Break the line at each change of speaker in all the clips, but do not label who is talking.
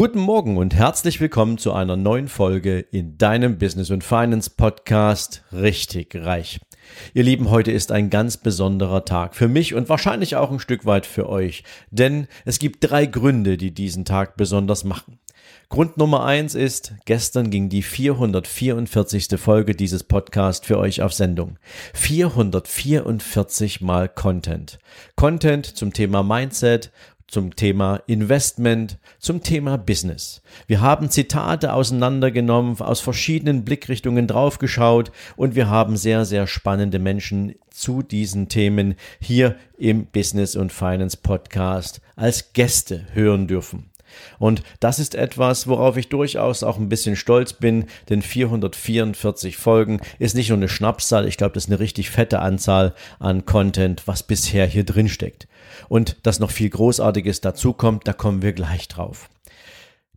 Guten Morgen und herzlich willkommen zu einer neuen Folge in deinem Business und Finance Podcast Richtig Reich. Ihr Lieben, heute ist ein ganz besonderer Tag für mich und wahrscheinlich auch ein Stück weit für euch, denn es gibt drei Gründe, die diesen Tag besonders machen. Grund Nummer eins ist, gestern ging die 444. Folge dieses Podcasts für euch auf Sendung. 444 mal Content. Content zum Thema Mindset, zum Thema Investment, zum Thema Business. Wir haben Zitate auseinandergenommen, aus verschiedenen Blickrichtungen draufgeschaut und wir haben sehr, sehr spannende Menschen zu diesen Themen hier im Business und Finance Podcast als Gäste hören dürfen. Und das ist etwas, worauf ich durchaus auch ein bisschen stolz bin, denn 444 Folgen ist nicht nur eine Schnapszahl, ich glaube, das ist eine richtig fette Anzahl an Content, was bisher hier drin steckt. Und dass noch viel Großartiges dazukommt, da kommen wir gleich drauf.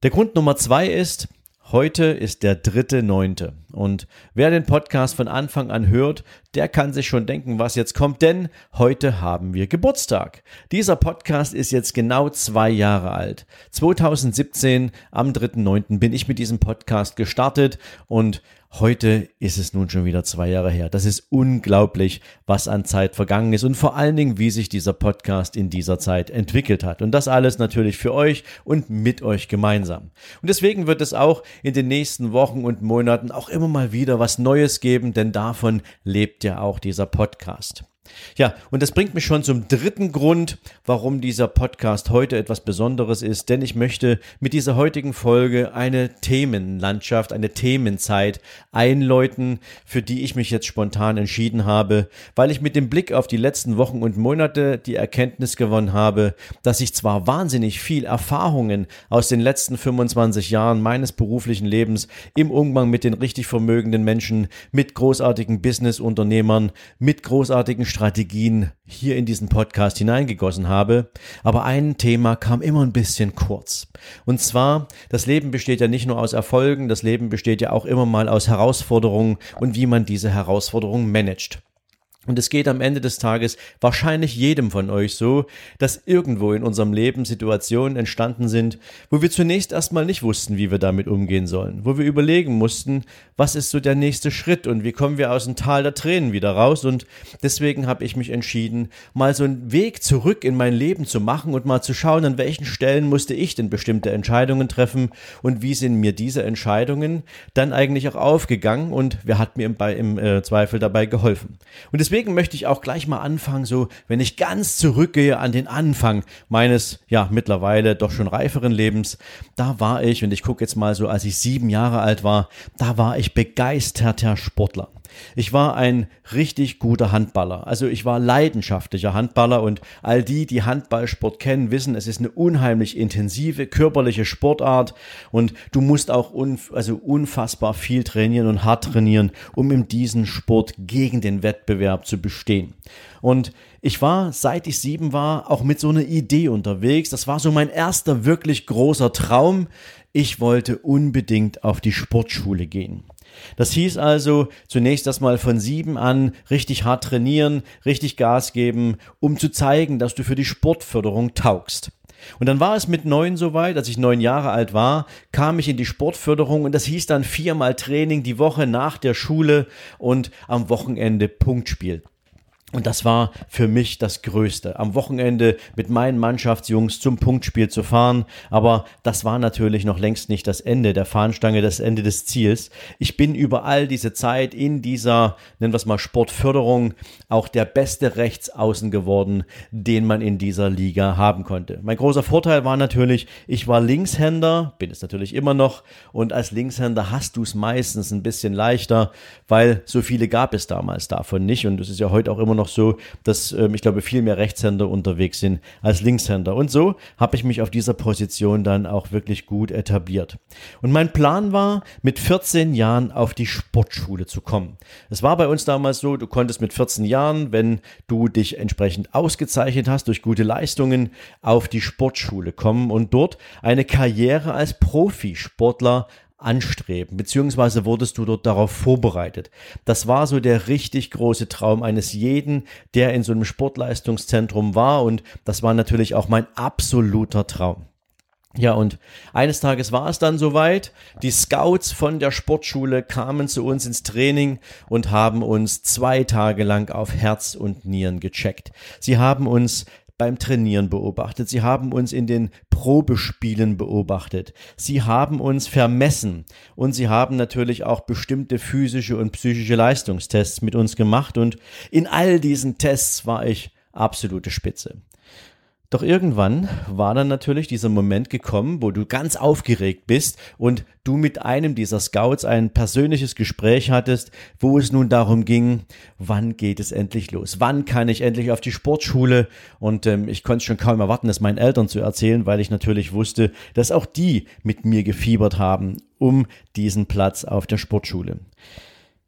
Der Grund Nummer zwei ist, Heute ist der dritte Neunte. Und wer den Podcast von Anfang an hört, der kann sich schon denken, was jetzt kommt, denn heute haben wir Geburtstag. Dieser Podcast ist jetzt genau zwei Jahre alt. 2017 am 3.9. bin ich mit diesem Podcast gestartet und Heute ist es nun schon wieder zwei Jahre her. Das ist unglaublich, was an Zeit vergangen ist und vor allen Dingen, wie sich dieser Podcast in dieser Zeit entwickelt hat. Und das alles natürlich für euch und mit euch gemeinsam. Und deswegen wird es auch in den nächsten Wochen und Monaten auch immer mal wieder was Neues geben, denn davon lebt ja auch dieser Podcast. Ja, und das bringt mich schon zum dritten Grund, warum dieser Podcast heute etwas Besonderes ist, denn ich möchte mit dieser heutigen Folge eine Themenlandschaft, eine Themenzeit einläuten, für die ich mich jetzt spontan entschieden habe, weil ich mit dem Blick auf die letzten Wochen und Monate die Erkenntnis gewonnen habe, dass ich zwar wahnsinnig viel Erfahrungen aus den letzten 25 Jahren meines beruflichen Lebens im Umgang mit den richtig vermögenden Menschen, mit großartigen Businessunternehmern, mit großartigen Strategien hier in diesen Podcast hineingegossen habe, aber ein Thema kam immer ein bisschen kurz. Und zwar, das Leben besteht ja nicht nur aus Erfolgen, das Leben besteht ja auch immer mal aus Herausforderungen und wie man diese Herausforderungen managt. Und es geht am Ende des Tages wahrscheinlich jedem von euch so, dass irgendwo in unserem Leben Situationen entstanden sind, wo wir zunächst erstmal nicht wussten, wie wir damit umgehen sollen, wo wir überlegen mussten, was ist so der nächste Schritt und wie kommen wir aus dem Tal der Tränen wieder raus. Und deswegen habe ich mich entschieden, mal so einen Weg zurück in mein Leben zu machen und mal zu schauen, an welchen Stellen musste ich denn bestimmte Entscheidungen treffen und wie sind mir diese Entscheidungen dann eigentlich auch aufgegangen und wer hat mir im, im äh, Zweifel dabei geholfen. Und deswegen möchte ich auch gleich mal anfangen, so wenn ich ganz zurückgehe an den Anfang meines ja mittlerweile doch schon reiferen Lebens, da war ich und ich gucke jetzt mal so, als ich sieben Jahre alt war, da war ich begeisterter Sportler. Ich war ein richtig guter Handballer. Also ich war leidenschaftlicher Handballer und all die, die Handballsport kennen, wissen, es ist eine unheimlich intensive körperliche Sportart und du musst auch unf also unfassbar viel trainieren und hart trainieren, um in diesem Sport gegen den Wettbewerb zu bestehen. Und ich war, seit ich sieben war, auch mit so einer Idee unterwegs. Das war so mein erster wirklich großer Traum. Ich wollte unbedingt auf die Sportschule gehen. Das hieß also zunächst erstmal von sieben an richtig hart trainieren, richtig Gas geben, um zu zeigen, dass du für die Sportförderung taugst. Und dann war es mit neun soweit, als ich neun Jahre alt war, kam ich in die Sportförderung und das hieß dann viermal Training die Woche nach der Schule und am Wochenende Punktspiel. Und das war für mich das Größte, am Wochenende mit meinen Mannschaftsjungs zum Punktspiel zu fahren. Aber das war natürlich noch längst nicht das Ende der Fahnenstange, das Ende des Ziels. Ich bin über all diese Zeit in dieser, nennen wir es mal Sportförderung, auch der beste Rechtsaußen geworden, den man in dieser Liga haben konnte. Mein großer Vorteil war natürlich, ich war Linkshänder, bin es natürlich immer noch. Und als Linkshänder hast du es meistens ein bisschen leichter, weil so viele gab es damals davon nicht. Und es ist ja heute auch immer noch noch so, dass ähm, ich glaube, viel mehr Rechtshänder unterwegs sind als Linkshänder. Und so habe ich mich auf dieser Position dann auch wirklich gut etabliert. Und mein Plan war, mit 14 Jahren auf die Sportschule zu kommen. Es war bei uns damals so, du konntest mit 14 Jahren, wenn du dich entsprechend ausgezeichnet hast durch gute Leistungen, auf die Sportschule kommen und dort eine Karriere als Profisportler anstreben, beziehungsweise wurdest du dort darauf vorbereitet. Das war so der richtig große Traum eines jeden, der in so einem Sportleistungszentrum war und das war natürlich auch mein absoluter Traum. Ja, und eines Tages war es dann soweit. Die Scouts von der Sportschule kamen zu uns ins Training und haben uns zwei Tage lang auf Herz und Nieren gecheckt. Sie haben uns beim Trainieren beobachtet. Sie haben uns in den Probespielen beobachtet. Sie haben uns vermessen und sie haben natürlich auch bestimmte physische und psychische Leistungstests mit uns gemacht und in all diesen Tests war ich absolute Spitze. Doch irgendwann war dann natürlich dieser Moment gekommen, wo du ganz aufgeregt bist und du mit einem dieser Scouts ein persönliches Gespräch hattest, wo es nun darum ging, wann geht es endlich los? Wann kann ich endlich auf die Sportschule? Und ähm, ich konnte schon kaum erwarten, das meinen Eltern zu erzählen, weil ich natürlich wusste, dass auch die mit mir gefiebert haben um diesen Platz auf der Sportschule.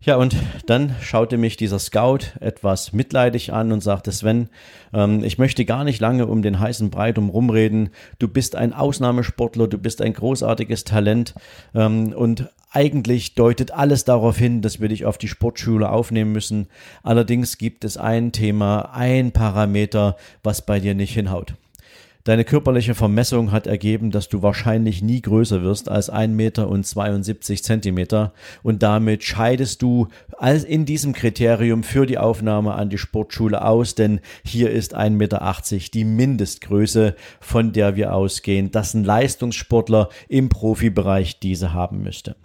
Ja, und dann schaute mich dieser Scout etwas mitleidig an und sagte, Sven, ähm, ich möchte gar nicht lange um den heißen Brei rumreden. Du bist ein Ausnahmesportler, du bist ein großartiges Talent ähm, und eigentlich deutet alles darauf hin, dass wir dich auf die Sportschule aufnehmen müssen. Allerdings gibt es ein Thema, ein Parameter, was bei dir nicht hinhaut. Deine körperliche Vermessung hat ergeben, dass du wahrscheinlich nie größer wirst als 1 Meter und 72 Zentimeter und damit scheidest du als in diesem Kriterium für die Aufnahme an die Sportschule aus, denn hier ist 1,80 Meter die Mindestgröße, von der wir ausgehen, dass ein Leistungssportler im Profibereich diese haben müsste.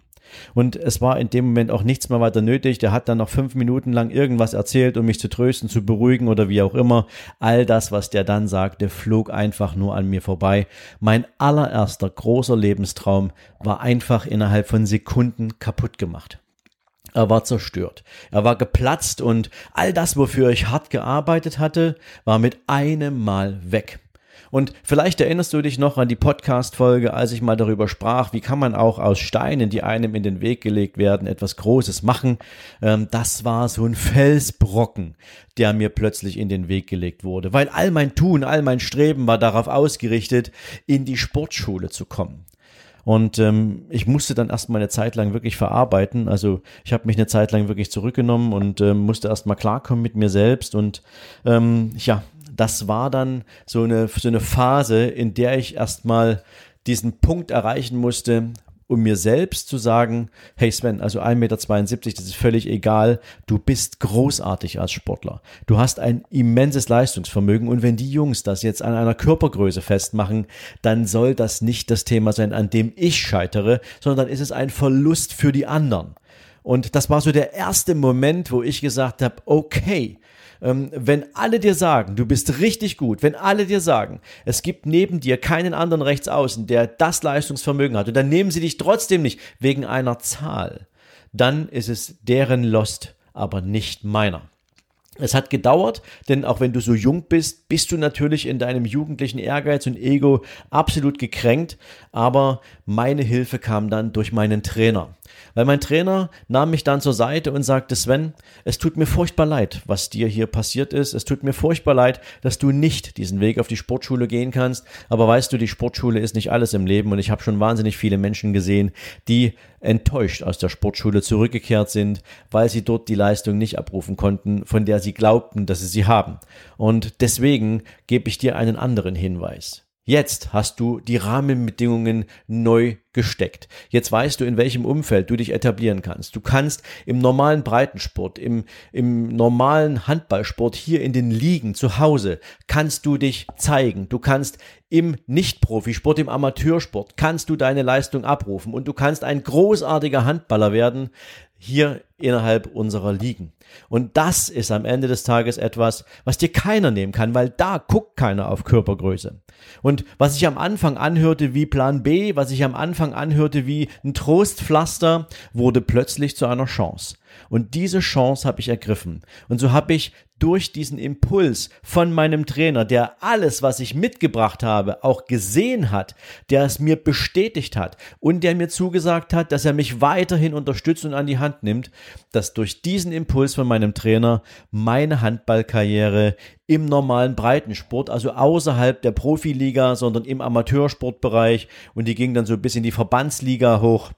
Und es war in dem Moment auch nichts mehr weiter nötig. Der hat dann noch fünf Minuten lang irgendwas erzählt, um mich zu trösten, zu beruhigen oder wie auch immer. All das, was der dann sagte, flog einfach nur an mir vorbei. Mein allererster großer Lebenstraum war einfach innerhalb von Sekunden kaputt gemacht. Er war zerstört. Er war geplatzt und all das, wofür ich hart gearbeitet hatte, war mit einem Mal weg. Und vielleicht erinnerst du dich noch an die Podcast-Folge, als ich mal darüber sprach, wie kann man auch aus Steinen, die einem in den Weg gelegt werden, etwas Großes machen. Ähm, das war so ein Felsbrocken, der mir plötzlich in den Weg gelegt wurde, weil all mein Tun, all mein Streben war darauf ausgerichtet, in die Sportschule zu kommen. Und ähm, ich musste dann erstmal eine Zeit lang wirklich verarbeiten. Also ich habe mich eine Zeit lang wirklich zurückgenommen und ähm, musste erstmal klarkommen mit mir selbst. Und ähm, ja, das war dann so eine, so eine Phase, in der ich erstmal diesen Punkt erreichen musste, um mir selbst zu sagen, hey Sven, also 1,72 Meter, das ist völlig egal, du bist großartig als Sportler. Du hast ein immenses Leistungsvermögen und wenn die Jungs das jetzt an einer Körpergröße festmachen, dann soll das nicht das Thema sein, an dem ich scheitere, sondern dann ist es ein Verlust für die anderen. Und das war so der erste Moment, wo ich gesagt habe, okay, ähm, wenn alle dir sagen, du bist richtig gut, wenn alle dir sagen, es gibt neben dir keinen anderen Rechtsaußen, der das Leistungsvermögen hat, und dann nehmen sie dich trotzdem nicht wegen einer Zahl, dann ist es deren Lost, aber nicht meiner. Es hat gedauert, denn auch wenn du so jung bist, bist du natürlich in deinem jugendlichen Ehrgeiz und Ego absolut gekränkt, aber meine Hilfe kam dann durch meinen Trainer. Weil mein Trainer nahm mich dann zur Seite und sagte, Sven, es tut mir furchtbar leid, was dir hier passiert ist. Es tut mir furchtbar leid, dass du nicht diesen Weg auf die Sportschule gehen kannst. Aber weißt du, die Sportschule ist nicht alles im Leben und ich habe schon wahnsinnig viele Menschen gesehen, die enttäuscht aus der Sportschule zurückgekehrt sind, weil sie dort die Leistung nicht abrufen konnten, von der sie glaubten, dass sie sie haben. Und deswegen gebe ich dir einen anderen Hinweis. Jetzt hast du die Rahmenbedingungen neu gesteckt. Jetzt weißt du, in welchem Umfeld du dich etablieren kannst. Du kannst im normalen Breitensport, im, im normalen Handballsport hier in den Ligen zu Hause, kannst du dich zeigen. Du kannst im Nicht-Profisport, im Amateursport, kannst du deine Leistung abrufen und du kannst ein großartiger Handballer werden, hier innerhalb unserer Ligen. Und das ist am Ende des Tages etwas, was dir keiner nehmen kann, weil da guckt keiner auf Körpergröße. Und was sich am Anfang anhörte wie Plan B, was sich am Anfang anhörte wie ein Trostpflaster, wurde plötzlich zu einer Chance. Und diese Chance habe ich ergriffen. Und so habe ich durch diesen Impuls von meinem Trainer, der alles, was ich mitgebracht habe, auch gesehen hat, der es mir bestätigt hat und der mir zugesagt hat, dass er mich weiterhin unterstützt und an die Hand nimmt, dass durch diesen Impuls von meinem Trainer meine Handballkarriere im normalen Breitensport, also außerhalb der Profiliga, sondern im Amateursportbereich und die ging dann so bis in die Verbandsliga hoch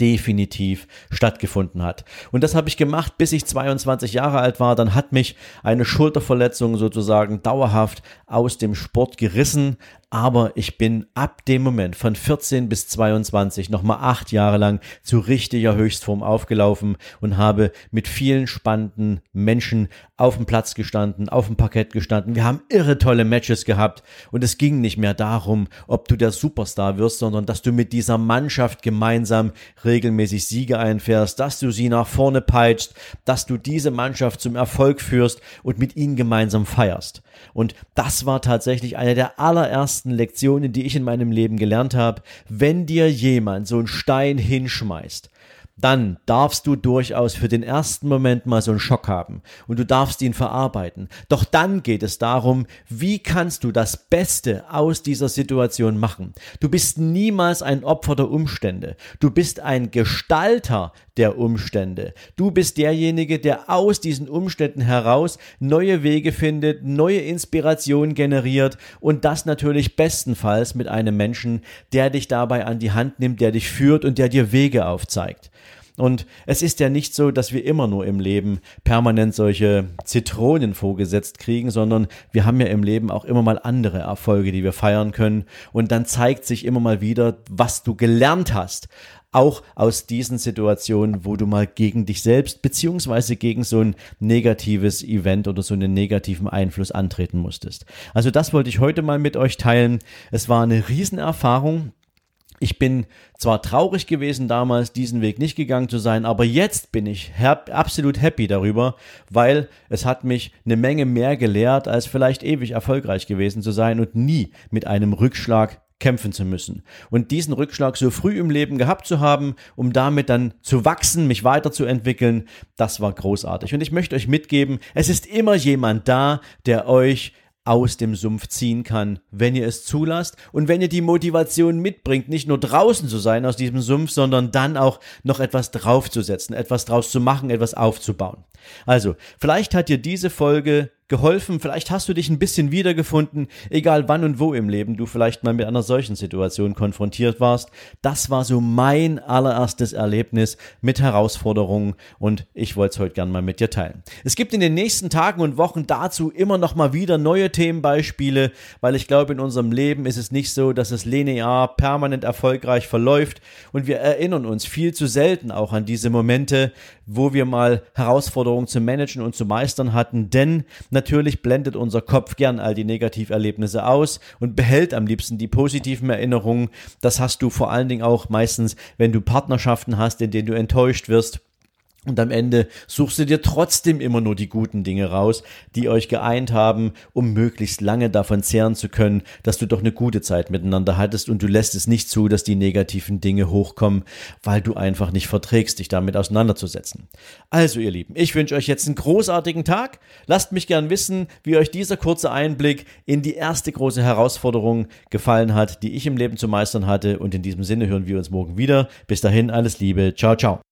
definitiv stattgefunden hat. Und das habe ich gemacht, bis ich 22 Jahre alt war. Dann hat mich eine Schulterverletzung sozusagen dauerhaft aus dem Sport gerissen aber ich bin ab dem Moment von 14 bis 22 nochmal acht Jahre lang zu richtiger Höchstform aufgelaufen und habe mit vielen spannenden Menschen auf dem Platz gestanden, auf dem Parkett gestanden. Wir haben irre tolle Matches gehabt und es ging nicht mehr darum, ob du der Superstar wirst, sondern dass du mit dieser Mannschaft gemeinsam regelmäßig Siege einfährst, dass du sie nach vorne peitschst, dass du diese Mannschaft zum Erfolg führst und mit ihnen gemeinsam feierst. Und das war tatsächlich eine der allerersten Lektionen, die ich in meinem Leben gelernt habe. Wenn dir jemand so einen Stein hinschmeißt, dann darfst du durchaus für den ersten Moment mal so einen Schock haben und du darfst ihn verarbeiten. Doch dann geht es darum, wie kannst du das Beste aus dieser Situation machen. Du bist niemals ein Opfer der Umstände. Du bist ein Gestalter der Umstände. Du bist derjenige, der aus diesen Umständen heraus neue Wege findet, neue Inspiration generiert und das natürlich bestenfalls mit einem Menschen, der dich dabei an die Hand nimmt, der dich führt und der dir Wege aufzeigt. Und es ist ja nicht so, dass wir immer nur im Leben permanent solche Zitronen vorgesetzt kriegen, sondern wir haben ja im Leben auch immer mal andere Erfolge, die wir feiern können. Und dann zeigt sich immer mal wieder, was du gelernt hast auch aus diesen Situationen, wo du mal gegen dich selbst beziehungsweise gegen so ein negatives Event oder so einen negativen Einfluss antreten musstest. Also das wollte ich heute mal mit euch teilen. Es war eine Riesenerfahrung. Ich bin zwar traurig gewesen damals, diesen Weg nicht gegangen zu sein, aber jetzt bin ich absolut happy darüber, weil es hat mich eine Menge mehr gelehrt, als vielleicht ewig erfolgreich gewesen zu sein und nie mit einem Rückschlag kämpfen zu müssen. Und diesen Rückschlag so früh im Leben gehabt zu haben, um damit dann zu wachsen, mich weiterzuentwickeln, das war großartig. Und ich möchte euch mitgeben, es ist immer jemand da, der euch aus dem Sumpf ziehen kann, wenn ihr es zulasst und wenn ihr die Motivation mitbringt, nicht nur draußen zu sein aus diesem Sumpf, sondern dann auch noch etwas draufzusetzen, etwas draus zu machen, etwas aufzubauen. Also, vielleicht hat dir diese Folge geholfen, vielleicht hast du dich ein bisschen wiedergefunden, egal wann und wo im Leben du vielleicht mal mit einer solchen Situation konfrontiert warst. Das war so mein allererstes Erlebnis mit Herausforderungen und ich wollte es heute gern mal mit dir teilen. Es gibt in den nächsten Tagen und Wochen dazu immer noch mal wieder neue Themenbeispiele, weil ich glaube, in unserem Leben ist es nicht so, dass es linear permanent erfolgreich verläuft und wir erinnern uns viel zu selten auch an diese Momente, wo wir mal Herausforderungen zu managen und zu meistern hatten, denn Natürlich blendet unser Kopf gern all die Negativerlebnisse aus und behält am liebsten die positiven Erinnerungen. Das hast du vor allen Dingen auch meistens, wenn du Partnerschaften hast, in denen du enttäuscht wirst und am Ende suchst du dir trotzdem immer nur die guten Dinge raus, die euch geeint haben, um möglichst lange davon zehren zu können, dass du doch eine gute Zeit miteinander hattest und du lässt es nicht zu, dass die negativen Dinge hochkommen, weil du einfach nicht verträgst, dich damit auseinanderzusetzen. Also ihr Lieben, ich wünsche euch jetzt einen großartigen Tag. Lasst mich gern wissen, wie euch dieser kurze Einblick in die erste große Herausforderung gefallen hat, die ich im Leben zu meistern hatte. Und in diesem Sinne hören wir uns morgen wieder. Bis dahin alles Liebe. Ciao, ciao.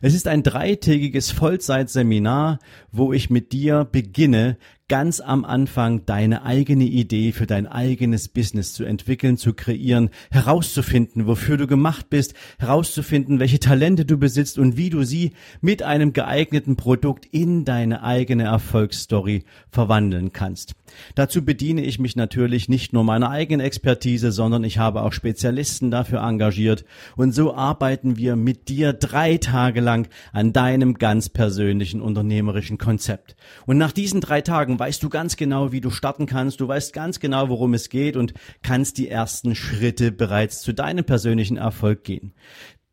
Es ist ein dreitägiges Vollzeitseminar, wo ich mit dir beginne, ganz am Anfang deine eigene Idee für dein eigenes Business zu entwickeln, zu kreieren, herauszufinden, wofür du gemacht bist, herauszufinden, welche Talente du besitzt und wie du sie mit einem geeigneten Produkt in deine eigene Erfolgsstory verwandeln kannst. Dazu bediene ich mich natürlich nicht nur meiner eigenen Expertise, sondern ich habe auch Spezialisten dafür engagiert und so arbeiten wir mit dir drei Tage
Tage lang an deinem ganz persönlichen unternehmerischen Konzept. Und nach diesen drei Tagen weißt du ganz genau, wie du starten kannst, du weißt ganz genau, worum es geht und kannst die ersten Schritte bereits zu deinem persönlichen Erfolg gehen.